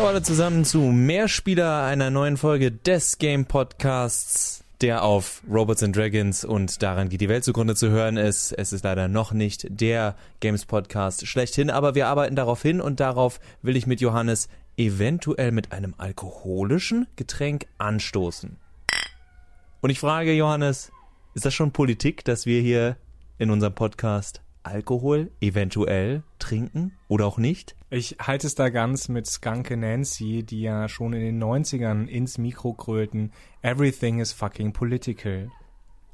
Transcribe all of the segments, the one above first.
Hallo alle zusammen zu Mehrspieler einer neuen Folge des Game Podcasts, der auf Robots and Dragons und daran geht die Welt zugrunde zu hören ist. Es ist leider noch nicht der Games Podcast schlechthin, aber wir arbeiten darauf hin und darauf will ich mit Johannes eventuell mit einem alkoholischen Getränk anstoßen. Und ich frage Johannes, ist das schon Politik, dass wir hier in unserem Podcast Alkohol eventuell trinken oder auch nicht? Ich halte es da ganz mit Skunke Nancy, die ja schon in den 90ern ins Mikro grölten, Everything is fucking political.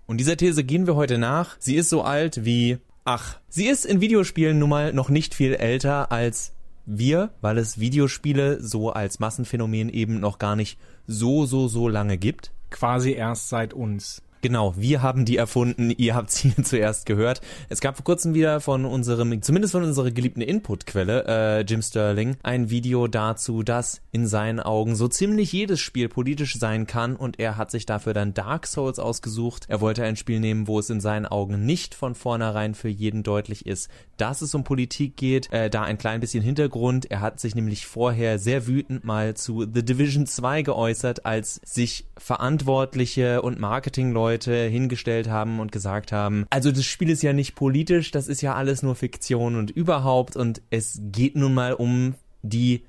Und dieser These gehen wir heute nach. Sie ist so alt wie, ach, sie ist in Videospielen nun mal noch nicht viel älter als wir, weil es Videospiele so als Massenphänomen eben noch gar nicht so, so, so lange gibt. Quasi erst seit uns. Genau, wir haben die erfunden, ihr habt sie zuerst gehört. Es gab vor kurzem wieder von unserem, zumindest von unserer geliebten Inputquelle, äh, Jim Sterling, ein Video dazu, dass in seinen Augen so ziemlich jedes Spiel politisch sein kann und er hat sich dafür dann Dark Souls ausgesucht. Er wollte ein Spiel nehmen, wo es in seinen Augen nicht von vornherein für jeden deutlich ist, dass es um Politik geht. Äh, da ein klein bisschen Hintergrund. Er hat sich nämlich vorher sehr wütend mal zu The Division 2 geäußert, als sich Verantwortliche und Marketingleute Leute hingestellt haben und gesagt haben, also das Spiel ist ja nicht politisch, das ist ja alles nur Fiktion und überhaupt und es geht nun mal um die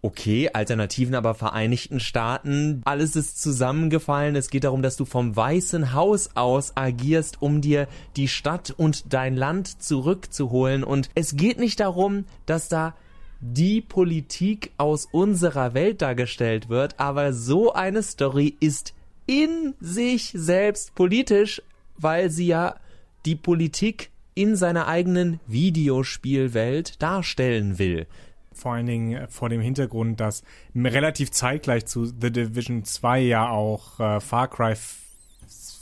okay, Alternativen, aber Vereinigten Staaten, alles ist zusammengefallen. Es geht darum, dass du vom Weißen Haus aus agierst, um dir die Stadt und dein Land zurückzuholen. Und es geht nicht darum, dass da die Politik aus unserer Welt dargestellt wird, aber so eine Story ist in sich selbst politisch, weil sie ja die Politik in seiner eigenen Videospielwelt darstellen will. Vor allen Dingen äh, vor dem Hintergrund, dass relativ zeitgleich zu The Division 2 ja auch äh, Far Cry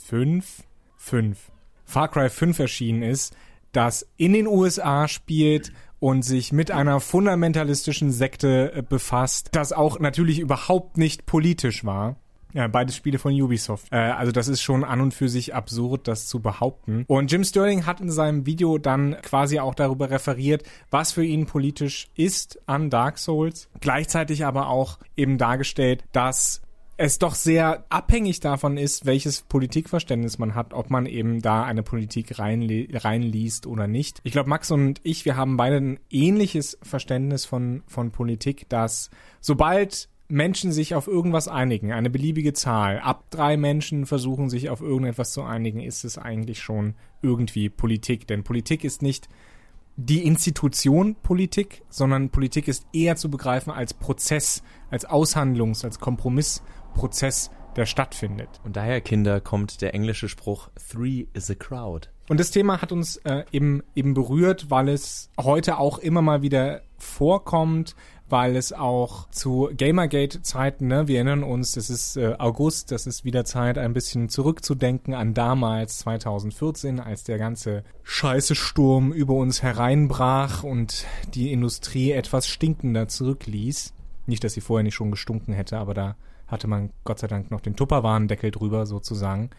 5, 5, Far Cry 5 erschienen ist, das in den USA spielt und sich mit einer fundamentalistischen Sekte äh, befasst, das auch natürlich überhaupt nicht politisch war. Ja, beides Spiele von Ubisoft. Äh, also das ist schon an und für sich absurd, das zu behaupten. Und Jim Sterling hat in seinem Video dann quasi auch darüber referiert, was für ihn politisch ist an Dark Souls. Gleichzeitig aber auch eben dargestellt, dass es doch sehr abhängig davon ist, welches Politikverständnis man hat, ob man eben da eine Politik reinliest oder nicht. Ich glaube, Max und ich, wir haben beide ein ähnliches Verständnis von, von Politik, dass sobald Menschen sich auf irgendwas einigen, eine beliebige Zahl, ab drei Menschen versuchen sich auf irgendetwas zu einigen, ist es eigentlich schon irgendwie Politik. Denn Politik ist nicht die Institution Politik, sondern Politik ist eher zu begreifen als Prozess, als Aushandlungs-, als Kompromissprozess, der stattfindet. Und daher, Kinder, kommt der englische Spruch Three is a crowd. Und das Thema hat uns äh, eben, eben berührt, weil es heute auch immer mal wieder vorkommt, weil es auch zu Gamergate-Zeiten, ne, wir erinnern uns, das ist äh, August, das ist wieder Zeit, ein bisschen zurückzudenken an damals, 2014, als der ganze Scheiße-Sturm über uns hereinbrach und die Industrie etwas stinkender zurückließ. Nicht, dass sie vorher nicht schon gestunken hätte, aber da hatte man Gott sei Dank noch den Tupperwarendeckel drüber sozusagen.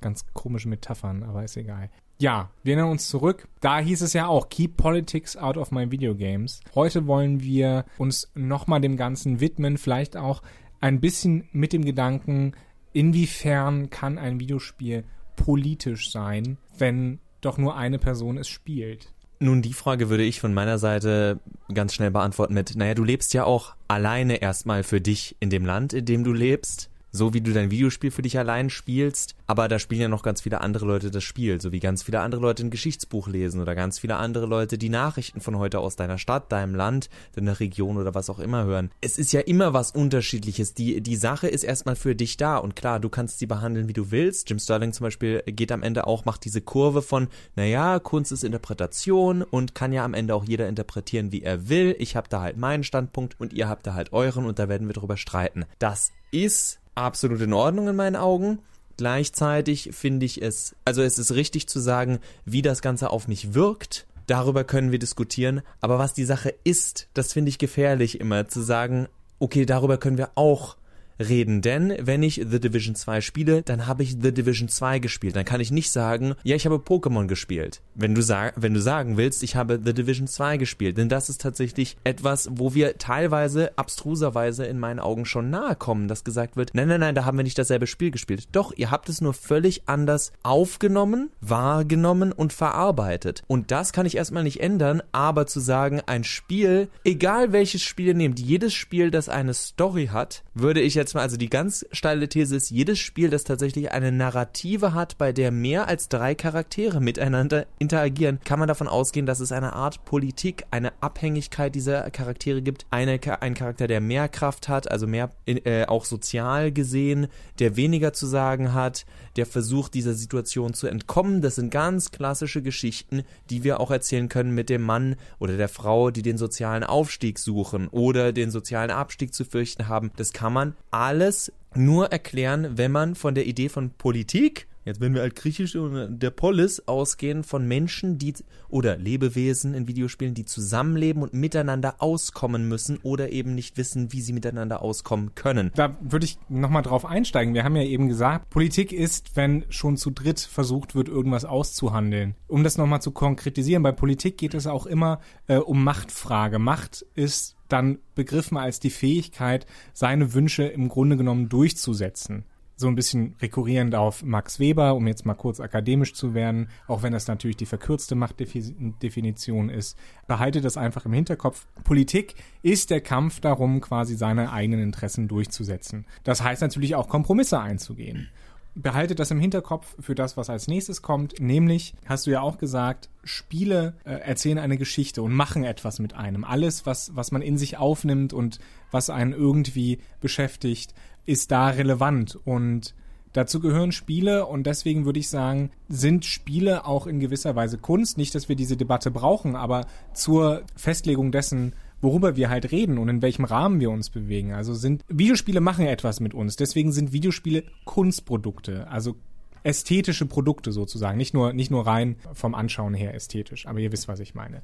Ganz komische Metaphern, aber ist egal. Ja, wir erinnern uns zurück. Da hieß es ja auch, keep politics out of my video games. Heute wollen wir uns nochmal dem Ganzen widmen, vielleicht auch ein bisschen mit dem Gedanken, inwiefern kann ein Videospiel politisch sein, wenn doch nur eine Person es spielt. Nun, die Frage würde ich von meiner Seite ganz schnell beantworten mit, naja, du lebst ja auch alleine erstmal für dich in dem Land, in dem du lebst so wie du dein Videospiel für dich allein spielst, aber da spielen ja noch ganz viele andere Leute das Spiel, so wie ganz viele andere Leute ein Geschichtsbuch lesen oder ganz viele andere Leute die Nachrichten von heute aus deiner Stadt, deinem Land, deiner Region oder was auch immer hören. Es ist ja immer was unterschiedliches. Die, die Sache ist erstmal für dich da und klar, du kannst sie behandeln, wie du willst. Jim Sterling zum Beispiel geht am Ende auch, macht diese Kurve von, naja, Kunst ist Interpretation und kann ja am Ende auch jeder interpretieren, wie er will. Ich habe da halt meinen Standpunkt und ihr habt da halt euren und da werden wir drüber streiten. Das ist absolut in Ordnung in meinen Augen. Gleichzeitig finde ich es, also es ist richtig zu sagen, wie das Ganze auf mich wirkt. Darüber können wir diskutieren. Aber was die Sache ist, das finde ich gefährlich immer zu sagen, okay, darüber können wir auch reden, denn wenn ich The Division 2 spiele, dann habe ich The Division 2 gespielt. Dann kann ich nicht sagen, ja, ich habe Pokémon gespielt. Wenn du, sag, wenn du sagen willst, ich habe The Division 2 gespielt, denn das ist tatsächlich etwas, wo wir teilweise abstruserweise in meinen Augen schon nahe kommen, dass gesagt wird, nein, nein, nein, da haben wir nicht dasselbe Spiel gespielt. Doch, ihr habt es nur völlig anders aufgenommen, wahrgenommen und verarbeitet. Und das kann ich erstmal nicht ändern, aber zu sagen, ein Spiel, egal welches Spiel ihr nehmt, jedes Spiel, das eine Story hat, würde ich jetzt mal, also die ganz steile These ist, jedes Spiel, das tatsächlich eine Narrative hat, bei der mehr als drei Charaktere miteinander interagieren, kann man davon ausgehen, dass es eine Art Politik, eine Abhängigkeit dieser Charaktere gibt. Eine, ein Charakter, der mehr Kraft hat, also mehr äh, auch sozial gesehen, der weniger zu sagen hat, der versucht, dieser Situation zu entkommen. Das sind ganz klassische Geschichten, die wir auch erzählen können mit dem Mann oder der Frau, die den sozialen Aufstieg suchen oder den sozialen Abstieg zu fürchten haben. Das kann man alles nur erklären, wenn man von der Idee von Politik Jetzt, wenn wir halt griechisch und der Polis ausgehen von Menschen, die oder Lebewesen in Videospielen, die zusammenleben und miteinander auskommen müssen oder eben nicht wissen, wie sie miteinander auskommen können. Da würde ich nochmal drauf einsteigen. Wir haben ja eben gesagt, Politik ist, wenn schon zu dritt versucht wird, irgendwas auszuhandeln. Um das nochmal zu konkretisieren, bei Politik geht es auch immer äh, um Machtfrage. Macht ist dann begriffen als die Fähigkeit, seine Wünsche im Grunde genommen durchzusetzen so ein bisschen rekurrierend auf Max Weber, um jetzt mal kurz akademisch zu werden, auch wenn das natürlich die verkürzte Machtdefinition ist. Behalte das einfach im Hinterkopf. Politik ist der Kampf darum, quasi seine eigenen Interessen durchzusetzen. Das heißt natürlich auch Kompromisse einzugehen. Behalte das im Hinterkopf für das, was als nächstes kommt, nämlich, hast du ja auch gesagt, Spiele äh, erzählen eine Geschichte und machen etwas mit einem. Alles, was, was man in sich aufnimmt und was einen irgendwie beschäftigt, ist da relevant und dazu gehören Spiele und deswegen würde ich sagen, sind Spiele auch in gewisser Weise Kunst. Nicht, dass wir diese Debatte brauchen, aber zur Festlegung dessen, worüber wir halt reden und in welchem Rahmen wir uns bewegen. Also sind Videospiele machen etwas mit uns. Deswegen sind Videospiele Kunstprodukte, also ästhetische Produkte sozusagen, nicht nur nicht nur rein vom Anschauen her ästhetisch, aber ihr wisst, was ich meine.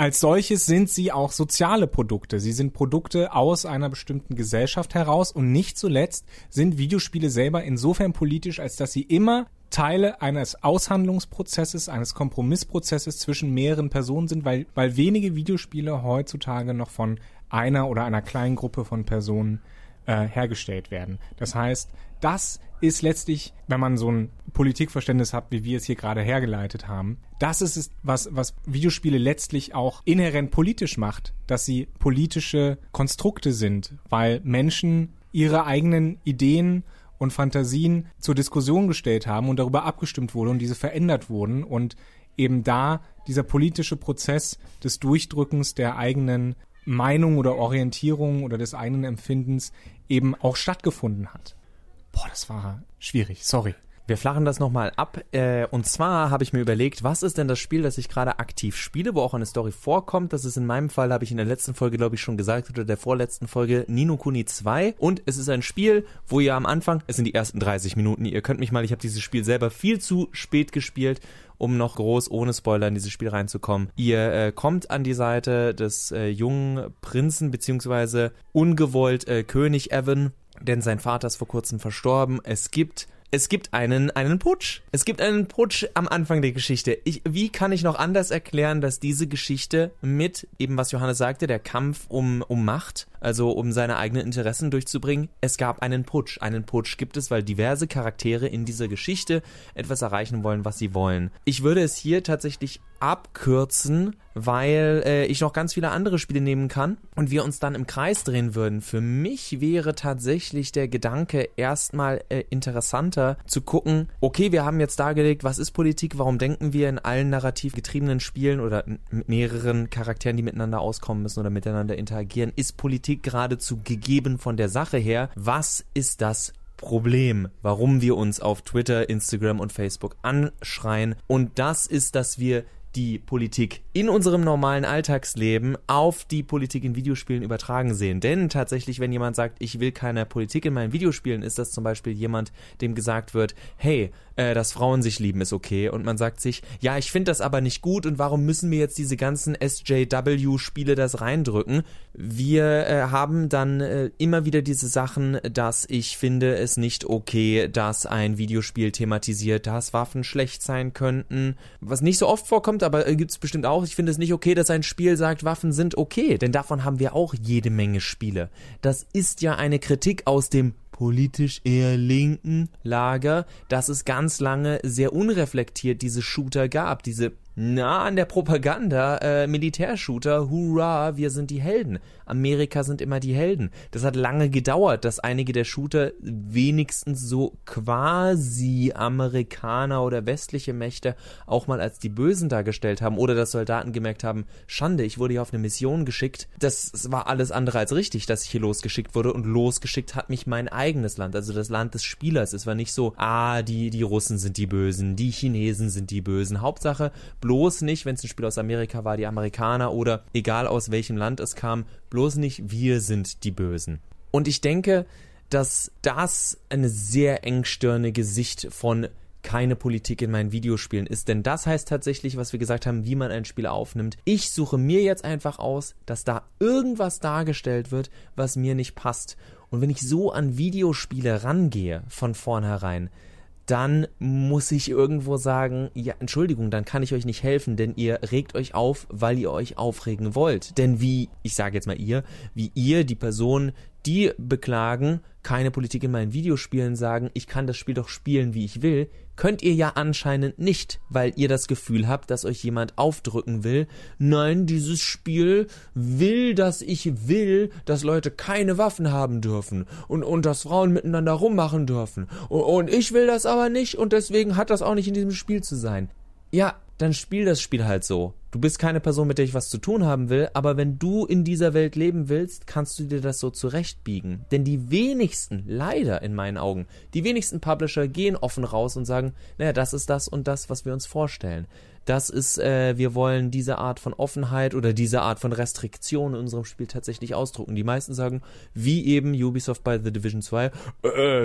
Als solches sind sie auch soziale Produkte. Sie sind Produkte aus einer bestimmten Gesellschaft heraus und nicht zuletzt sind Videospiele selber insofern politisch, als dass sie immer Teile eines Aushandlungsprozesses, eines Kompromissprozesses zwischen mehreren Personen sind, weil, weil wenige Videospiele heutzutage noch von einer oder einer kleinen Gruppe von Personen äh, hergestellt werden. Das heißt, das ist letztlich, wenn man so ein Politikverständnis hat, wie wir es hier gerade hergeleitet haben, das ist es, was, was Videospiele letztlich auch inhärent politisch macht, dass sie politische Konstrukte sind, weil Menschen ihre eigenen Ideen und Fantasien zur Diskussion gestellt haben und darüber abgestimmt wurde und diese verändert wurden und eben da dieser politische Prozess des Durchdrückens der eigenen Meinung oder Orientierung oder des eigenen Empfindens eben auch stattgefunden hat. Boah, das war schwierig, sorry. Wir flachen das nochmal ab. Äh, und zwar habe ich mir überlegt, was ist denn das Spiel, das ich gerade aktiv spiele, wo auch eine Story vorkommt. Das ist in meinem Fall, habe ich in der letzten Folge, glaube ich, schon gesagt, oder der vorletzten Folge, Nino Kuni 2. Und es ist ein Spiel, wo ihr am Anfang, es sind die ersten 30 Minuten, ihr könnt mich mal, ich habe dieses Spiel selber viel zu spät gespielt um noch groß ohne Spoiler in dieses Spiel reinzukommen. Ihr äh, kommt an die Seite des äh, jungen Prinzen beziehungsweise ungewollt äh, König Evan, denn sein Vater ist vor kurzem verstorben. Es gibt es gibt einen, einen Putsch. Es gibt einen Putsch am Anfang der Geschichte. Ich, wie kann ich noch anders erklären, dass diese Geschichte mit, eben was Johannes sagte, der Kampf um, um Macht, also um seine eigenen Interessen durchzubringen, es gab einen Putsch. Einen Putsch gibt es, weil diverse Charaktere in dieser Geschichte etwas erreichen wollen, was sie wollen. Ich würde es hier tatsächlich abkürzen, weil äh, ich noch ganz viele andere Spiele nehmen kann und wir uns dann im Kreis drehen würden. Für mich wäre tatsächlich der Gedanke erstmal äh, interessanter zu gucken, okay, wir haben jetzt dargelegt, was ist Politik, warum denken wir in allen narrativ getriebenen Spielen oder mit mehreren Charakteren, die miteinander auskommen müssen oder miteinander interagieren, ist Politik geradezu gegeben von der Sache her. Was ist das Problem, warum wir uns auf Twitter, Instagram und Facebook anschreien. Und das ist, dass wir die Politik in unserem normalen Alltagsleben auf die Politik in Videospielen übertragen sehen. Denn tatsächlich, wenn jemand sagt, ich will keine Politik in meinen Videospielen, ist das zum Beispiel jemand, dem gesagt wird, hey, äh, dass Frauen sich lieben ist okay. Und man sagt sich, ja, ich finde das aber nicht gut und warum müssen mir jetzt diese ganzen SJW-Spiele das reindrücken? Wir äh, haben dann äh, immer wieder diese Sachen, dass ich finde es nicht okay, dass ein Videospiel thematisiert, dass Waffen schlecht sein könnten. Was nicht so oft vorkommt, aber äh, gibt es bestimmt auch. Ich finde es nicht okay, dass ein Spiel sagt, Waffen sind okay. Denn davon haben wir auch jede Menge Spiele. Das ist ja eine Kritik aus dem politisch eher linken Lager, dass es ganz lange sehr unreflektiert diese Shooter gab, diese na an der Propaganda äh, Militärshooter, hurra, wir sind die Helden. Amerika sind immer die Helden. Das hat lange gedauert, dass einige der Shooter wenigstens so quasi Amerikaner oder westliche Mächte auch mal als die Bösen dargestellt haben oder dass Soldaten gemerkt haben, Schande, ich wurde hier auf eine Mission geschickt. Das war alles andere als richtig, dass ich hier losgeschickt wurde und losgeschickt hat mich mein eigenes Land, also das Land des Spielers. Es war nicht so, ah, die, die Russen sind die Bösen, die Chinesen sind die Bösen. Hauptsache, bloß nicht, wenn es ein Spiel aus Amerika war, die Amerikaner oder egal aus welchem Land es kam, bloß nicht wir sind die Bösen. Und ich denke, dass das eine sehr engstirnige Sicht von keine Politik in meinen Videospielen ist. Denn das heißt tatsächlich, was wir gesagt haben, wie man ein Spiel aufnimmt. Ich suche mir jetzt einfach aus, dass da irgendwas dargestellt wird, was mir nicht passt. Und wenn ich so an Videospiele rangehe von vornherein, dann muss ich irgendwo sagen, ja, Entschuldigung, dann kann ich euch nicht helfen, denn ihr regt euch auf, weil ihr euch aufregen wollt. Denn wie, ich sage jetzt mal ihr, wie ihr, die Person, die beklagen, keine Politik in meinen Videospielen sagen, ich kann das Spiel doch spielen, wie ich will, könnt ihr ja anscheinend nicht, weil ihr das Gefühl habt, dass euch jemand aufdrücken will. Nein, dieses Spiel will, dass ich will, dass Leute keine Waffen haben dürfen und, und dass Frauen miteinander rummachen dürfen. Und, und ich will das aber nicht und deswegen hat das auch nicht in diesem Spiel zu sein. Ja, dann spiel das Spiel halt so. Du bist keine Person, mit der ich was zu tun haben will, aber wenn du in dieser Welt leben willst, kannst du dir das so zurechtbiegen. Denn die wenigsten, leider in meinen Augen, die wenigsten Publisher gehen offen raus und sagen, naja, das ist das und das, was wir uns vorstellen das ist, äh, wir wollen diese Art von Offenheit oder diese Art von Restriktion in unserem Spiel tatsächlich ausdrucken. Die meisten sagen, wie eben Ubisoft bei The Division 2, äh,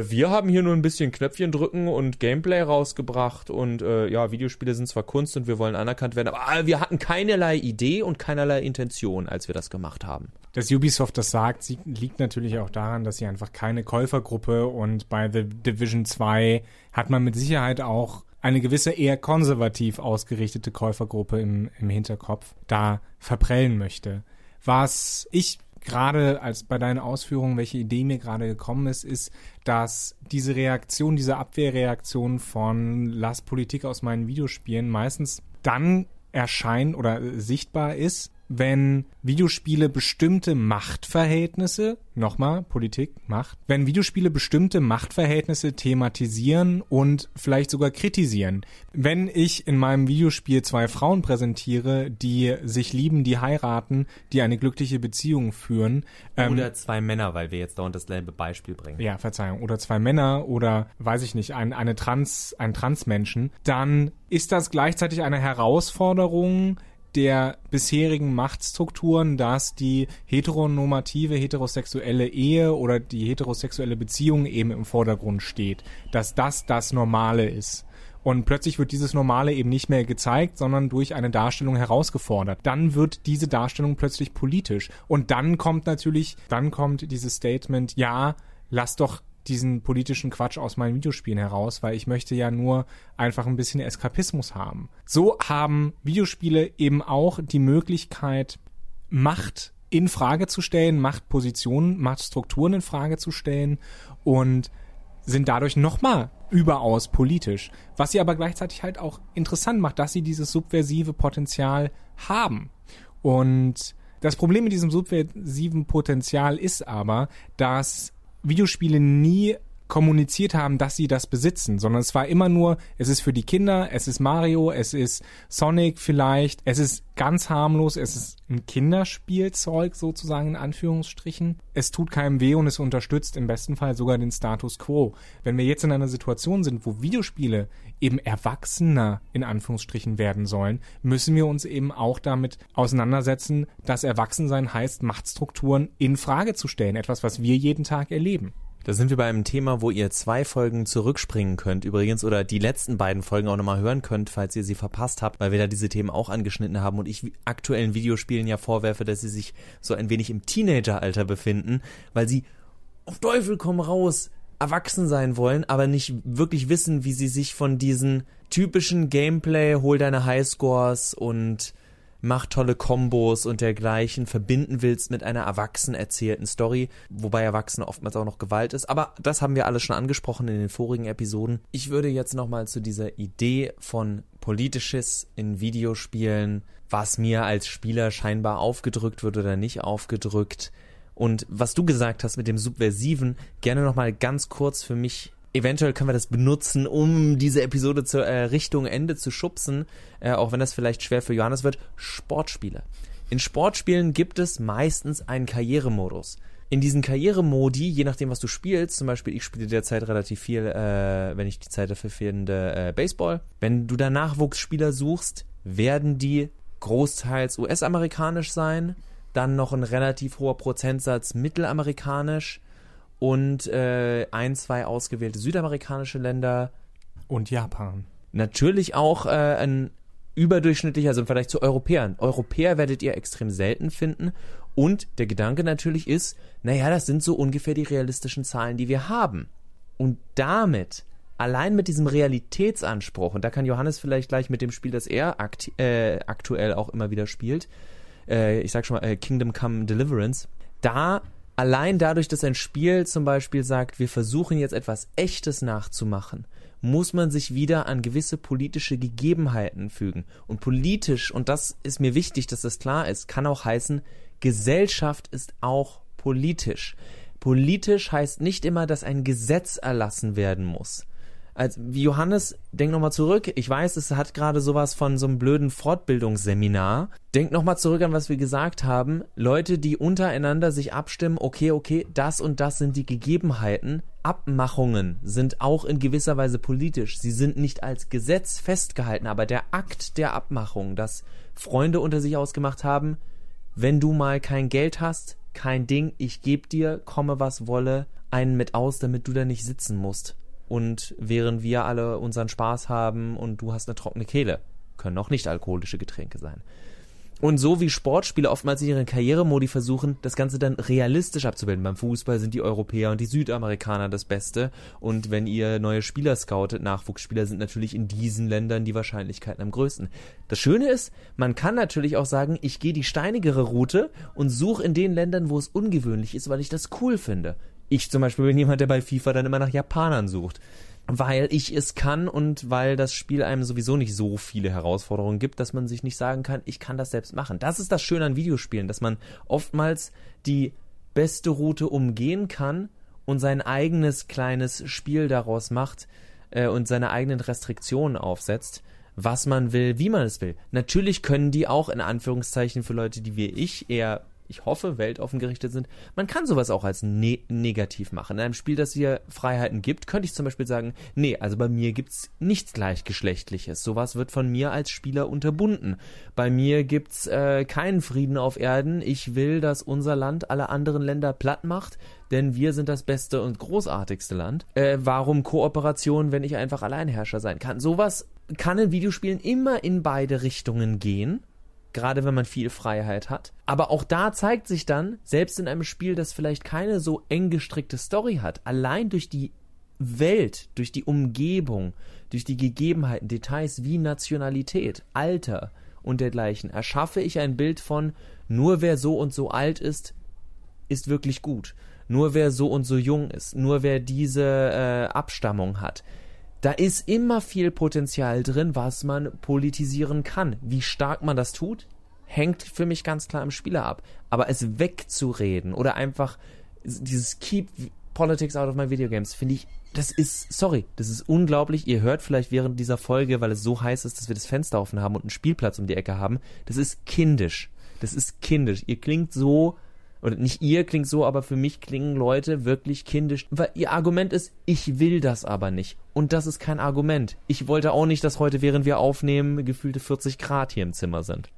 wir haben hier nur ein bisschen Knöpfchen drücken und Gameplay rausgebracht und äh, ja, Videospiele sind zwar Kunst und wir wollen anerkannt werden, aber wir hatten keinerlei Idee und keinerlei Intention, als wir das gemacht haben. Dass Ubisoft das sagt, liegt natürlich auch daran, dass sie einfach keine Käufergruppe und bei The Division 2 hat man mit Sicherheit auch eine gewisse eher konservativ ausgerichtete Käufergruppe im, im Hinterkopf da verprellen möchte. Was ich gerade als bei deinen Ausführungen, welche Idee mir gerade gekommen ist, ist, dass diese Reaktion, diese Abwehrreaktion von Lass Politik aus meinen Videospielen meistens dann erscheint oder sichtbar ist, wenn Videospiele bestimmte Machtverhältnisse, nochmal Politik, Macht, wenn Videospiele bestimmte Machtverhältnisse thematisieren und vielleicht sogar kritisieren. Wenn ich in meinem Videospiel zwei Frauen präsentiere, die sich lieben, die heiraten, die eine glückliche Beziehung führen. Ähm, oder zwei Männer, weil wir jetzt dauernd dasselbe Beispiel bringen. Ja, Verzeihung. Oder zwei Männer oder, weiß ich nicht, ein, eine Trans, ein Transmenschen, dann ist das gleichzeitig eine Herausforderung, der bisherigen Machtstrukturen, dass die heteronormative, heterosexuelle Ehe oder die heterosexuelle Beziehung eben im Vordergrund steht, dass das das Normale ist. Und plötzlich wird dieses Normale eben nicht mehr gezeigt, sondern durch eine Darstellung herausgefordert. Dann wird diese Darstellung plötzlich politisch. Und dann kommt natürlich, dann kommt dieses Statement, ja, lass doch diesen politischen Quatsch aus meinen Videospielen heraus, weil ich möchte ja nur einfach ein bisschen Eskapismus haben. So haben Videospiele eben auch die Möglichkeit, Macht in Frage zu stellen, Machtpositionen, Machtstrukturen in Frage zu stellen und sind dadurch nochmal überaus politisch. Was sie aber gleichzeitig halt auch interessant macht, dass sie dieses subversive Potenzial haben. Und das Problem mit diesem subversiven Potenzial ist aber, dass Videospiele nie kommuniziert haben, dass sie das besitzen, sondern es war immer nur, es ist für die Kinder, es ist Mario, es ist Sonic vielleicht, es ist ganz harmlos, es ist ein Kinderspielzeug sozusagen in Anführungsstrichen. Es tut keinem weh und es unterstützt im besten Fall sogar den Status quo. Wenn wir jetzt in einer Situation sind, wo Videospiele eben erwachsener in Anführungsstrichen werden sollen, müssen wir uns eben auch damit auseinandersetzen, dass Erwachsensein heißt, Machtstrukturen in Frage zu stellen, etwas, was wir jeden Tag erleben. Da sind wir bei einem Thema, wo ihr zwei Folgen zurückspringen könnt übrigens oder die letzten beiden Folgen auch nochmal hören könnt, falls ihr sie verpasst habt, weil wir da diese Themen auch angeschnitten haben und ich aktuellen Videospielen ja vorwerfe, dass sie sich so ein wenig im Teenageralter befinden, weil sie auf Teufel komm raus erwachsen sein wollen, aber nicht wirklich wissen, wie sie sich von diesen typischen Gameplay, hol deine Highscores und mach tolle Kombos und dergleichen verbinden willst mit einer erwachsen erzählten Story, wobei Erwachsene oftmals auch noch Gewalt ist. Aber das haben wir alle schon angesprochen in den vorigen Episoden. Ich würde jetzt nochmal zu dieser Idee von Politisches in Videospielen, was mir als Spieler scheinbar aufgedrückt wird oder nicht aufgedrückt. Und was du gesagt hast mit dem Subversiven, gerne nochmal ganz kurz für mich eventuell können wir das benutzen, um diese Episode zur äh, Richtung Ende zu schubsen, äh, auch wenn das vielleicht schwer für Johannes wird. Sportspiele. In Sportspielen gibt es meistens einen Karrieremodus. In diesen Karrieremodi, je nachdem, was du spielst, zum Beispiel ich spiele derzeit relativ viel, äh, wenn ich die Zeit dafür finde, äh, Baseball. Wenn du da Nachwuchsspieler suchst, werden die großteils US-amerikanisch sein, dann noch ein relativ hoher Prozentsatz mittelamerikanisch, und äh, ein, zwei ausgewählte südamerikanische Länder. Und Japan. Natürlich auch äh, ein überdurchschnittlicher, also im Vergleich zu Europäern. Europäer werdet ihr extrem selten finden. Und der Gedanke natürlich ist, naja, das sind so ungefähr die realistischen Zahlen, die wir haben. Und damit, allein mit diesem Realitätsanspruch, und da kann Johannes vielleicht gleich mit dem Spiel, das er akt äh, aktuell auch immer wieder spielt, äh, ich sag schon mal, äh, Kingdom Come Deliverance, da allein dadurch, dass ein Spiel zum Beispiel sagt, wir versuchen jetzt etwas Echtes nachzumachen, muss man sich wieder an gewisse politische Gegebenheiten fügen. Und politisch, und das ist mir wichtig, dass das klar ist, kann auch heißen, Gesellschaft ist auch politisch. Politisch heißt nicht immer, dass ein Gesetz erlassen werden muss als wie Johannes, denk nochmal zurück. Ich weiß, es hat gerade sowas von so einem blöden Fortbildungsseminar. Denk nochmal zurück an, was wir gesagt haben. Leute, die untereinander sich abstimmen, okay, okay, das und das sind die Gegebenheiten. Abmachungen sind auch in gewisser Weise politisch. Sie sind nicht als Gesetz festgehalten, aber der Akt der Abmachung, dass Freunde unter sich ausgemacht haben, wenn du mal kein Geld hast, kein Ding, ich geb dir, komme was wolle, einen mit aus, damit du da nicht sitzen musst und während wir alle unseren Spaß haben und du hast eine trockene Kehle. Können auch nicht alkoholische Getränke sein. Und so wie Sportspieler oftmals in ihren Karrieremodi versuchen, das Ganze dann realistisch abzubilden. Beim Fußball sind die Europäer und die Südamerikaner das Beste. Und wenn ihr neue Spieler scoutet, Nachwuchsspieler sind natürlich in diesen Ländern die Wahrscheinlichkeiten am größten. Das Schöne ist, man kann natürlich auch sagen, ich gehe die steinigere Route und suche in den Ländern, wo es ungewöhnlich ist, weil ich das cool finde. Ich zum Beispiel bin jemand, der bei FIFA dann immer nach Japanern sucht. Weil ich es kann und weil das Spiel einem sowieso nicht so viele Herausforderungen gibt, dass man sich nicht sagen kann, ich kann das selbst machen. Das ist das Schöne an Videospielen, dass man oftmals die beste Route umgehen kann und sein eigenes kleines Spiel daraus macht äh, und seine eigenen Restriktionen aufsetzt, was man will, wie man es will. Natürlich können die auch in Anführungszeichen für Leute, die wie ich eher ich hoffe, weltoffen gerichtet sind. Man kann sowas auch als ne negativ machen. In einem Spiel, das dir Freiheiten gibt, könnte ich zum Beispiel sagen, nee, also bei mir gibt's nichts Gleichgeschlechtliches. Sowas wird von mir als Spieler unterbunden. Bei mir gibt's äh, keinen Frieden auf Erden. Ich will, dass unser Land alle anderen Länder platt macht, denn wir sind das beste und großartigste Land. Äh, warum Kooperation, wenn ich einfach Alleinherrscher sein kann? Sowas kann in Videospielen immer in beide Richtungen gehen gerade wenn man viel Freiheit hat. Aber auch da zeigt sich dann, selbst in einem Spiel, das vielleicht keine so eng gestrickte Story hat, allein durch die Welt, durch die Umgebung, durch die Gegebenheiten, Details wie Nationalität, Alter und dergleichen, erschaffe ich ein Bild von nur wer so und so alt ist, ist wirklich gut. Nur wer so und so jung ist, nur wer diese äh, Abstammung hat, da ist immer viel Potenzial drin, was man politisieren kann. Wie stark man das tut, hängt für mich ganz klar im Spieler ab. Aber es wegzureden oder einfach dieses Keep politics out of my video games, finde ich, das ist, sorry, das ist unglaublich. Ihr hört vielleicht während dieser Folge, weil es so heiß ist, dass wir das Fenster offen haben und einen Spielplatz um die Ecke haben. Das ist kindisch. Das ist kindisch. Ihr klingt so, oder nicht ihr klingt so, aber für mich klingen Leute wirklich kindisch. Weil ihr Argument ist, ich will das aber nicht. Und das ist kein Argument. Ich wollte auch nicht, dass heute, während wir aufnehmen, gefühlte 40 Grad hier im Zimmer sind.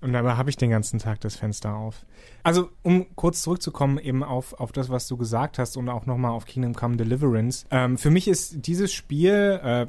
Und dabei habe ich den ganzen Tag das Fenster auf. Also, um kurz zurückzukommen eben auf, auf das, was du gesagt hast und auch nochmal auf Kingdom Come Deliverance. Ähm, für mich ist dieses Spiel, äh,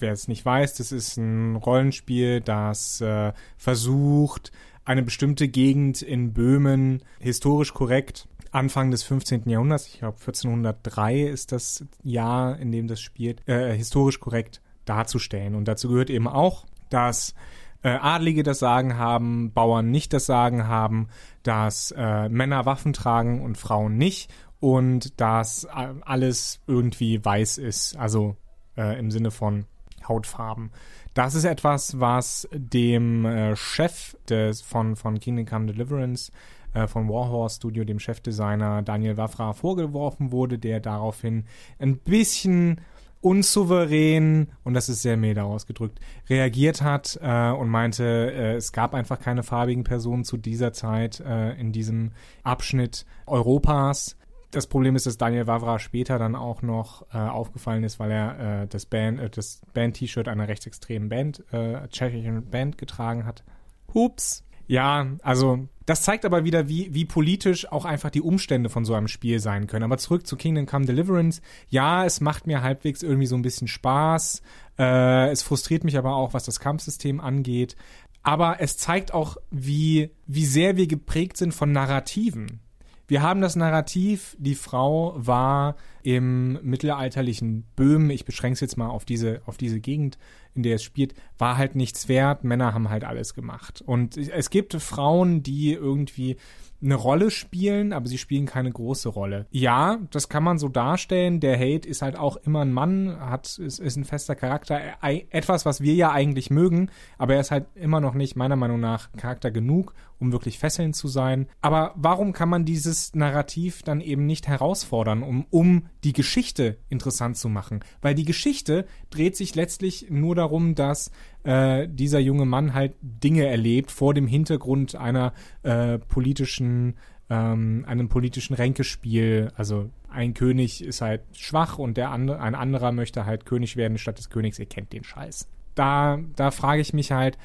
wer es nicht weiß, das ist ein Rollenspiel, das äh, versucht, eine bestimmte Gegend in Böhmen historisch korrekt Anfang des 15. Jahrhunderts, ich glaube 1403 ist das Jahr, in dem das spielt, äh, historisch korrekt darzustellen. Und dazu gehört eben auch, dass äh, Adlige das Sagen haben, Bauern nicht das Sagen haben, dass äh, Männer Waffen tragen und Frauen nicht und dass äh, alles irgendwie weiß ist, also äh, im Sinne von Hautfarben. Das ist etwas, was dem äh, Chef des, von, von Kingdom Come Deliverance äh, von Warhorse Studio, dem Chefdesigner Daniel Wafra, vorgeworfen wurde, der daraufhin ein bisschen unsouverän, und das ist sehr milde ausgedrückt, reagiert hat äh, und meinte, äh, es gab einfach keine farbigen Personen zu dieser Zeit äh, in diesem Abschnitt Europas. Das Problem ist, dass Daniel Wavra später dann auch noch äh, aufgefallen ist, weil er äh, das Band, äh, das Band-T-Shirt einer rechtsextremen Band, äh, tschechischen Band getragen hat. Hups. Ja, also das zeigt aber wieder, wie, wie politisch auch einfach die Umstände von so einem Spiel sein können. Aber zurück zu Kingdom Come Deliverance. Ja, es macht mir halbwegs irgendwie so ein bisschen Spaß. Äh, es frustriert mich aber auch, was das Kampfsystem angeht. Aber es zeigt auch, wie, wie sehr wir geprägt sind von Narrativen. Wir haben das Narrativ, die Frau war im mittelalterlichen Böhmen, ich beschränke es jetzt mal auf diese, auf diese Gegend, in der es spielt, war halt nichts wert. Männer haben halt alles gemacht. Und es gibt Frauen, die irgendwie eine Rolle spielen, aber sie spielen keine große Rolle. Ja, das kann man so darstellen. Der Hate ist halt auch immer ein Mann, hat, ist, ist ein fester Charakter. Etwas, was wir ja eigentlich mögen, aber er ist halt immer noch nicht, meiner Meinung nach, Charakter genug, um wirklich fesselnd zu sein. Aber warum kann man dieses Narrativ dann eben nicht herausfordern, um, um die Geschichte interessant zu machen? Weil die Geschichte dreht sich letztlich nur darum, dass äh, dieser junge Mann halt Dinge erlebt vor dem Hintergrund einer äh, politischen, ähm, einem politischen Ränkespiel. Also ein König ist halt schwach und der andere, ein anderer möchte halt König werden statt des Königs. Ihr kennt den Scheiß. Da, da frage ich mich halt,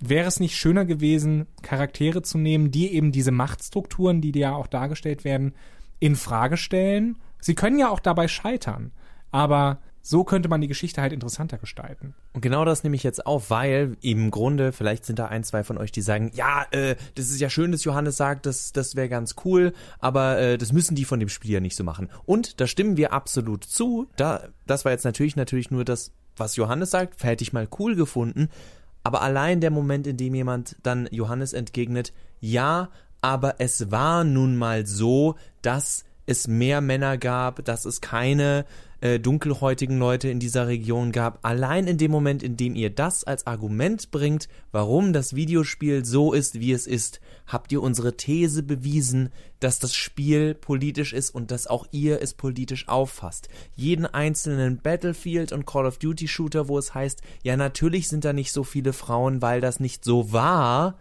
wäre es nicht schöner gewesen, Charaktere zu nehmen, die eben diese Machtstrukturen, die ja auch dargestellt werden, in Frage stellen? Sie können ja auch dabei scheitern, aber so könnte man die Geschichte halt interessanter gestalten. Und genau das nehme ich jetzt auf, weil im Grunde, vielleicht sind da ein, zwei von euch, die sagen, ja, äh, das ist ja schön, dass Johannes sagt, das, das wäre ganz cool, aber äh, das müssen die von dem Spiel ja nicht so machen. Und da stimmen wir absolut zu. Da, das war jetzt natürlich, natürlich nur das, was Johannes sagt, hätte ich mal cool gefunden. Aber allein der Moment, in dem jemand dann Johannes entgegnet, ja, aber es war nun mal so, dass es mehr Männer gab, dass es keine äh, dunkelhäutigen Leute in dieser Region gab. Allein in dem Moment, in dem ihr das als Argument bringt, warum das Videospiel so ist, wie es ist, habt ihr unsere These bewiesen, dass das Spiel politisch ist und dass auch ihr es politisch auffasst. Jeden einzelnen Battlefield und Call of Duty Shooter, wo es heißt, ja natürlich sind da nicht so viele Frauen, weil das nicht so war,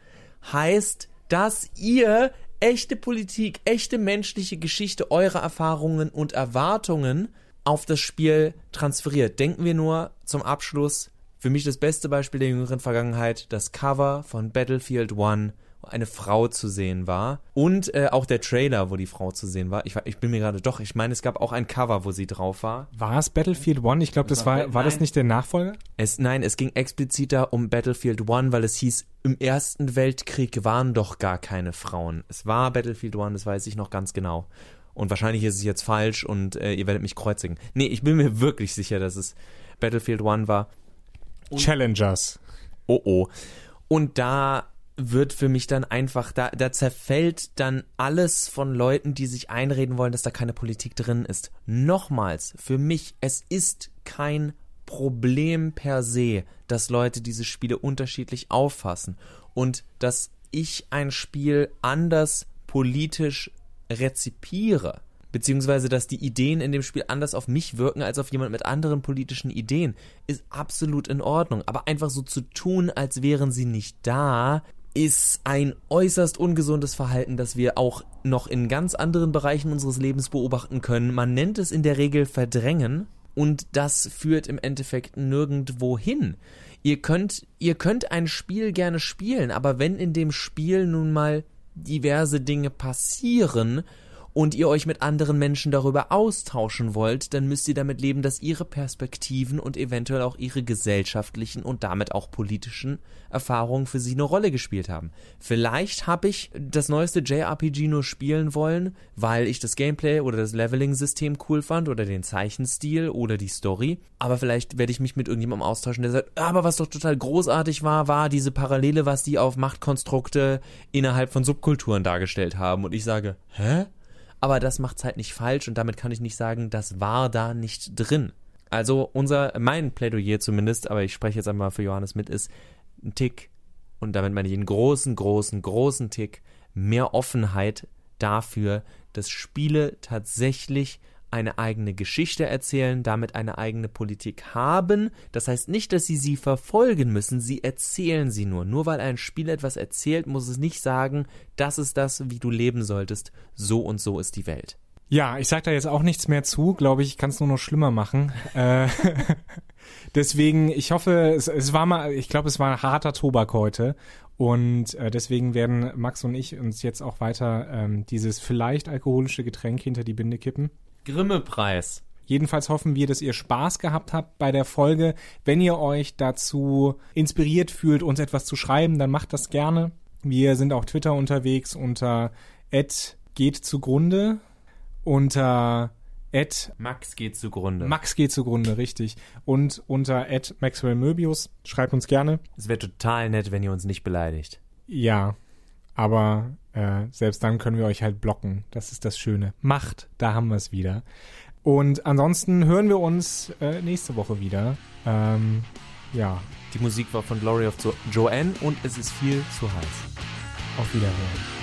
heißt, dass ihr echte Politik, echte menschliche Geschichte, eure Erfahrungen und Erwartungen auf das Spiel transferiert. Denken wir nur zum Abschluss, für mich das beste Beispiel der jüngeren Vergangenheit, das Cover von Battlefield One, wo eine Frau zu sehen war. Und äh, auch der Trailer, wo die Frau zu sehen war. Ich, ich bin mir gerade doch, ich meine, es gab auch ein Cover, wo sie drauf war. War es Battlefield One? Ich glaube, das war, war, war das nicht der Nachfolger? Es, nein, es ging expliziter um Battlefield One, weil es hieß, im Ersten Weltkrieg waren doch gar keine Frauen. Es war Battlefield One, das weiß ich noch ganz genau. Und wahrscheinlich ist es jetzt falsch und äh, ihr werdet mich kreuzigen. Nee, ich bin mir wirklich sicher, dass es Battlefield One war. Und Challengers. Oh oh. Und da wird für mich dann einfach, da, da zerfällt dann alles von Leuten, die sich einreden wollen, dass da keine Politik drin ist. Nochmals, für mich, es ist kein Problem per se, dass Leute diese Spiele unterschiedlich auffassen und dass ich ein Spiel anders politisch rezipiere, beziehungsweise dass die Ideen in dem Spiel anders auf mich wirken als auf jemand mit anderen politischen Ideen, ist absolut in Ordnung. Aber einfach so zu tun, als wären sie nicht da, ist ein äußerst ungesundes Verhalten, das wir auch noch in ganz anderen Bereichen unseres Lebens beobachten können. Man nennt es in der Regel Verdrängen und das führt im Endeffekt nirgendwo hin. Ihr könnt, ihr könnt ein Spiel gerne spielen, aber wenn in dem Spiel nun mal diverse Dinge passieren und ihr euch mit anderen Menschen darüber austauschen wollt, dann müsst ihr damit leben, dass ihre Perspektiven und eventuell auch ihre gesellschaftlichen und damit auch politischen Erfahrungen für sie eine Rolle gespielt haben. Vielleicht habe ich das neueste JRPG nur spielen wollen, weil ich das Gameplay oder das Leveling-System cool fand oder den Zeichenstil oder die Story, aber vielleicht werde ich mich mit irgendjemandem austauschen, der sagt, aber was doch total großartig war, war diese Parallele, was die auf Machtkonstrukte innerhalb von Subkulturen dargestellt haben und ich sage, hä? Aber das macht's halt nicht falsch und damit kann ich nicht sagen, das war da nicht drin. Also unser, mein Plädoyer zumindest, aber ich spreche jetzt einmal für Johannes mit, ist ein Tick, und damit meine ich einen großen, großen, großen Tick, mehr Offenheit dafür, dass Spiele tatsächlich eine eigene Geschichte erzählen, damit eine eigene Politik haben. Das heißt nicht, dass sie sie verfolgen müssen, sie erzählen sie nur. Nur weil ein Spiel etwas erzählt, muss es nicht sagen, das ist das, wie du leben solltest, so und so ist die Welt. Ja, ich sag da jetzt auch nichts mehr zu, glaube ich, kann es nur noch schlimmer machen. Äh, deswegen, ich hoffe, es, es war mal, ich glaube, es war ein harter Tobak heute. Und äh, deswegen werden Max und ich uns jetzt auch weiter ähm, dieses vielleicht alkoholische Getränk hinter die Binde kippen. Grimme-Preis. Jedenfalls hoffen wir, dass ihr Spaß gehabt habt bei der Folge. Wenn ihr euch dazu inspiriert fühlt, uns etwas zu schreiben, dann macht das gerne. Wir sind auf Twitter unterwegs unter geht zugrunde, unter Max geht zugrunde. Max geht zugrunde, richtig. Und unter Maxwell Möbius. Schreibt uns gerne. Es wäre total nett, wenn ihr uns nicht beleidigt. Ja, aber äh, selbst dann können wir euch halt blocken. Das ist das Schöne. Macht, da haben wir es wieder. Und ansonsten hören wir uns äh, nächste Woche wieder. Ähm, ja. Die Musik war von Glory of jo Joanne und es ist viel zu heiß. Auf Wiederhören.